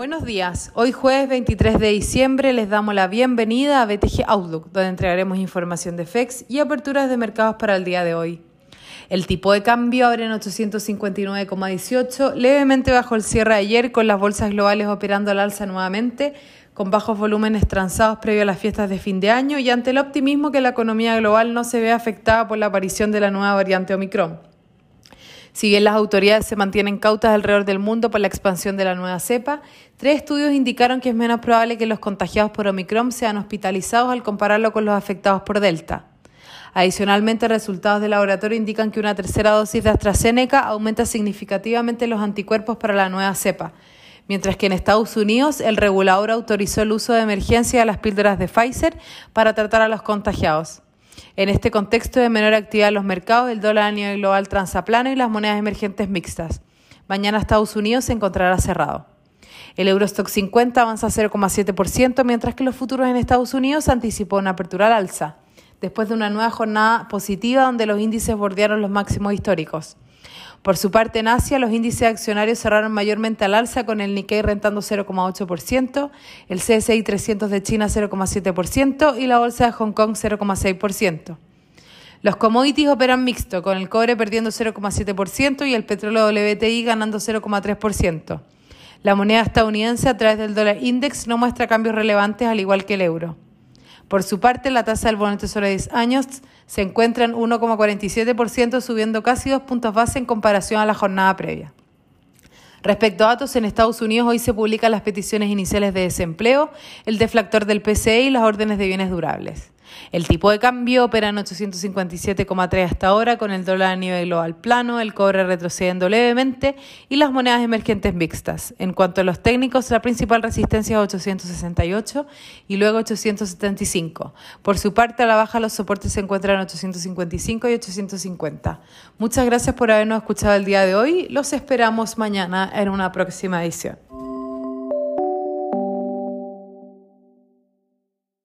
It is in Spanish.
Buenos días. Hoy jueves 23 de diciembre les damos la bienvenida a BTG Outlook, donde entregaremos información de FEX y aperturas de mercados para el día de hoy. El tipo de cambio abre en 859,18, levemente bajo el cierre de ayer, con las bolsas globales operando al alza nuevamente, con bajos volúmenes transados previo a las fiestas de fin de año y ante el optimismo que la economía global no se ve afectada por la aparición de la nueva variante Omicron. Si bien las autoridades se mantienen cautas alrededor del mundo por la expansión de la nueva cepa, tres estudios indicaron que es menos probable que los contagiados por Omicron sean hospitalizados al compararlo con los afectados por Delta. Adicionalmente, resultados de laboratorio indican que una tercera dosis de AstraZeneca aumenta significativamente los anticuerpos para la nueva cepa, mientras que en Estados Unidos el regulador autorizó el uso de emergencia de las píldoras de Pfizer para tratar a los contagiados. En este contexto de menor actividad en los mercados, el dólar a nivel global transaplano y las monedas emergentes mixtas. Mañana Estados Unidos se encontrará cerrado. El Eurostock 50 avanza 0,7%, mientras que los futuros en Estados Unidos anticipó una apertura al alza, después de una nueva jornada positiva donde los índices bordearon los máximos históricos. Por su parte, en Asia, los índices accionarios cerraron mayormente al alza, con el Nikkei rentando 0,8%, el CSI 300 de China 0,7% y la bolsa de Hong Kong 0,6%. Los commodities operan mixto, con el cobre perdiendo 0,7% y el petróleo WTI ganando 0,3%. La moneda estadounidense a través del dólar index no muestra cambios relevantes al igual que el euro. Por su parte, la tasa del bono tesoro de 10 años se encuentra en 1,47%, subiendo casi dos puntos base en comparación a la jornada previa. Respecto a datos, en Estados Unidos hoy se publican las peticiones iniciales de desempleo, el deflactor del PCE y las órdenes de bienes durables. El tipo de cambio opera en 857,3 hasta ahora, con el dólar a nivel global plano, el cobre retrocediendo levemente y las monedas emergentes mixtas. En cuanto a los técnicos, la principal resistencia es 868 y luego 875. Por su parte, a la baja los soportes se encuentran en 855 y 850. Muchas gracias por habernos escuchado el día de hoy. Los esperamos mañana en una próxima edición.